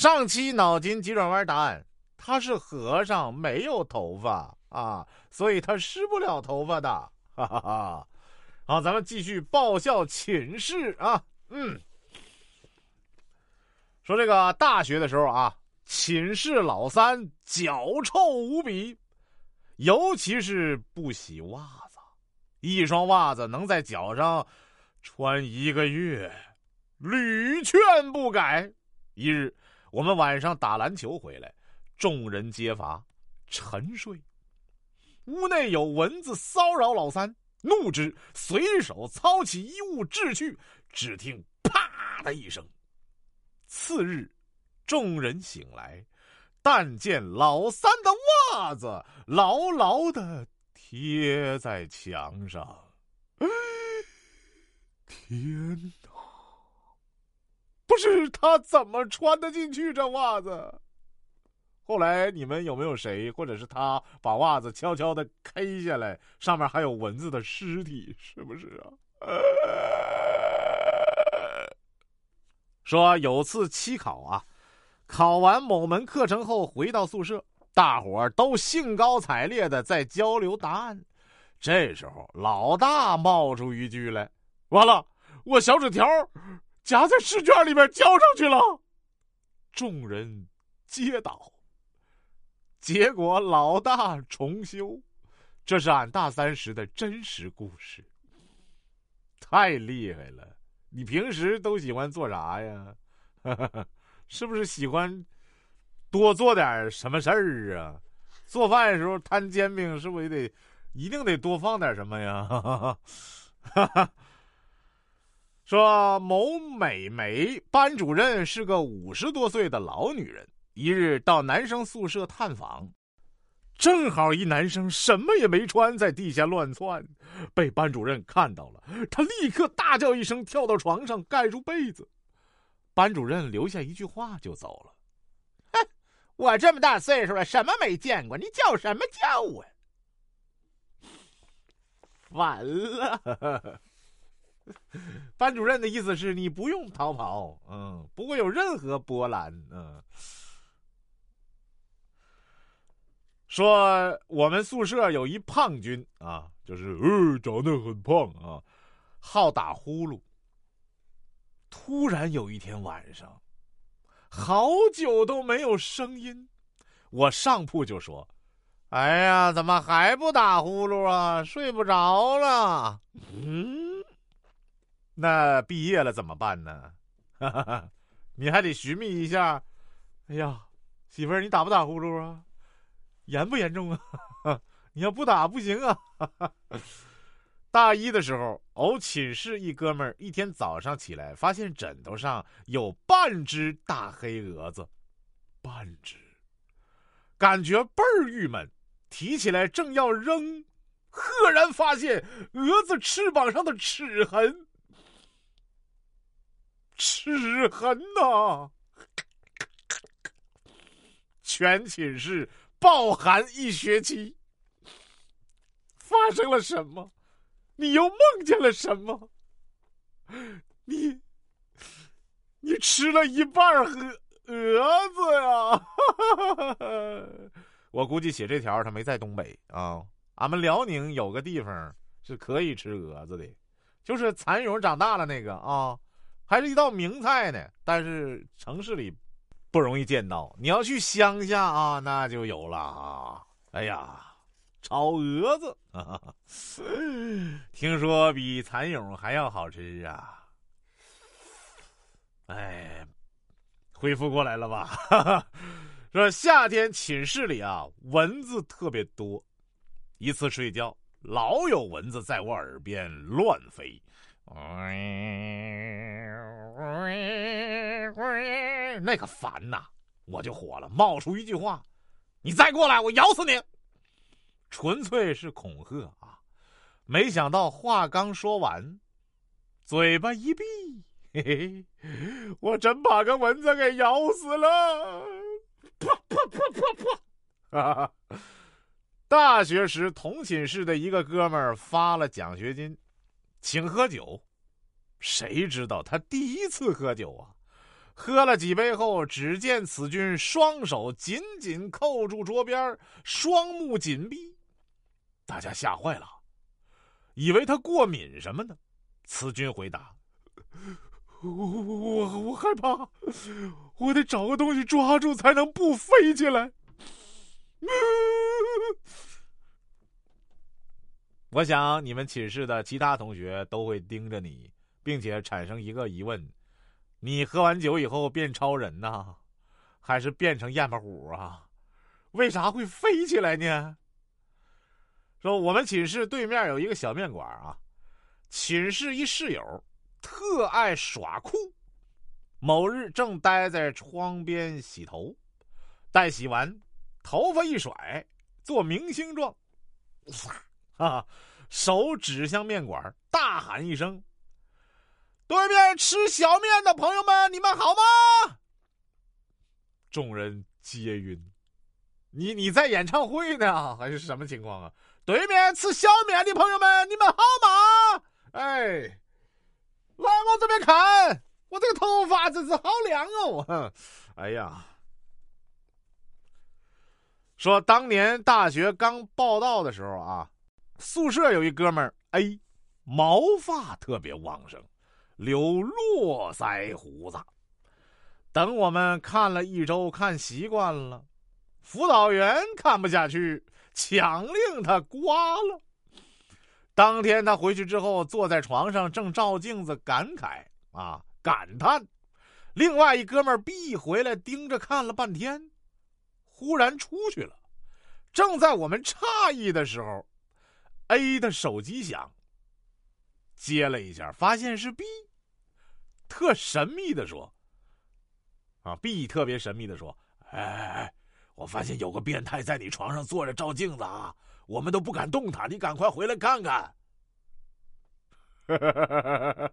上期脑筋急转弯答案，他是和尚，没有头发啊，所以他湿不了头发的。哈哈哈。好，咱们继续爆笑寝室啊。嗯，说这个大学的时候啊，寝室老三脚臭无比，尤其是不洗袜子，一双袜子能在脚上穿一个月，屡劝不改。一日，我们晚上打篮球回来，众人皆乏，沉睡。屋内有蚊子骚扰老三，怒之，随手操起衣物掷去，只听“啪”的一声。次日，众人醒来，但见老三的袜子牢牢的贴在墙上。天哪！是他怎么穿得进去这袜子？后来你们有没有谁或者是他把袜子悄悄的 K 下来，上面还有蚊子的尸体？是不是啊？说有次期考啊，考完某门课程后回到宿舍，大伙儿都兴高采烈的在交流答案。这时候老大冒出一句来：“完了，我小纸条。”夹在试卷里面交上去了，众人皆倒。结果老大重修，这是俺大三时的真实故事。太厉害了！你平时都喜欢做啥呀？是不是喜欢多做点什么事儿啊？做饭的时候摊煎饼，是不是也得一定得多放点什么呀？哈 哈说某美眉班主任是个五十多岁的老女人，一日到男生宿舍探访，正好一男生什么也没穿，在地下乱窜，被班主任看到了，他立刻大叫一声，跳到床上盖住被子。班主任留下一句话就走了：“哼，我这么大岁数了，什么没见过？你叫什么叫啊？”完了。班主任的意思是你不用逃跑，嗯，不会有任何波澜，嗯。说我们宿舍有一胖军啊，就是呃长得很胖啊，好打呼噜。突然有一天晚上，好久都没有声音，我上铺就说：“哎呀，怎么还不打呼噜啊？睡不着了。”嗯。那毕业了怎么办呢？哈哈哈你还得寻觅一下。哎呀，媳妇儿，你打不打呼噜啊？严不严重啊？你要不打不行啊！大一的时候，偶寝室一哥们儿一天早上起来，发现枕头上有半只大黑蛾子，半只，感觉倍儿郁闷，提起来正要扔，赫然发现蛾子翅膀上的齿痕。齿痕呐！全寝室暴寒一学期。发生了什么？你又梦见了什么？你，你吃了一半蛾蛾子呀！我估计写这条他没在东北啊。俺们辽宁有个地方是可以吃蛾子的，就是蚕蛹长大了那个啊。还是一道名菜呢，但是城市里不容易见到。你要去乡下啊，那就有了啊！哎呀，炒蛾子，听说比蚕蛹还要好吃啊！哎，恢复过来了吧？说夏天寝室里啊，蚊子特别多，一次睡觉，老有蚊子在我耳边乱飞。喂喂那个烦呐，我就火了，冒出一句话：“你再过来，我咬死你！”纯粹是恐吓啊！没想到话刚说完，嘴巴一闭，嘿嘿，我真把个蚊子给咬死了！啪啪啪啪啪！大学时同寝室的一个哥们儿发了奖学金。请喝酒，谁知道他第一次喝酒啊？喝了几杯后，只见此君双手紧紧扣住桌边，双目紧闭。大家吓坏了，以为他过敏什么的。此君回答：“我我我害怕，我得找个东西抓住才能不飞起来。”我想你们寝室的其他同学都会盯着你，并且产生一个疑问。你喝完酒以后变超人呢，还是变成燕巴虎啊？为啥会飞起来呢？说我们寝室对面有一个小面馆啊，寝室一室友特爱耍酷。某日正待在窗边洗头，待洗完，头发一甩，做明星状，啊，手指向面馆，大喊一声。对面吃小面的朋友们，你们好吗？众人皆晕。你你在演唱会呢，还是什么情况啊？对面吃小面的朋友们，你们好吗？哎，来往这边看，我这个头发真是好亮哦！哎呀，说当年大学刚报道的时候啊，宿舍有一哥们儿 A，毛发特别旺盛。留络腮胡子，等我们看了一周，看习惯了，辅导员看不下去，强令他刮了。当天他回去之后，坐在床上正照镜子，感慨啊，感叹。另外一哥们儿 B 回来盯着看了半天，忽然出去了。正在我们诧异的时候，A 的手机响，接了一下，发现是 B。特神秘的说：“啊，B 特别神秘的说，哎哎哎，我发现有个变态在你床上坐着照镜子啊，我们都不敢动他，你赶快回来看看。”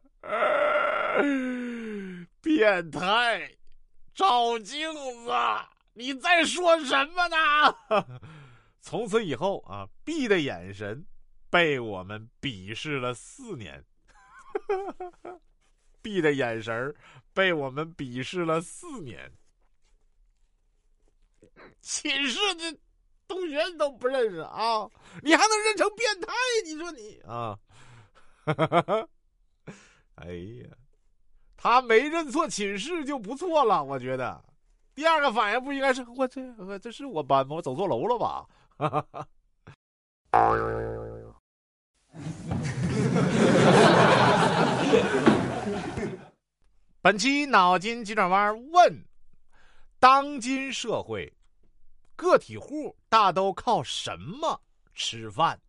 变态，照镜子，你在说什么呢？从此以后啊，B 的眼神被我们鄙视了四年。B 的眼神被我们鄙视了四年，寝室的同学都不认识啊，你还能认成变态？你说你啊，哎呀，他没认错寝室就不错了，我觉得。第二个反应不应该是我这我这是我班吗？我走错楼了吧？哈哈哈本期脑筋急转弯问：当今社会，个体户大都靠什么吃饭？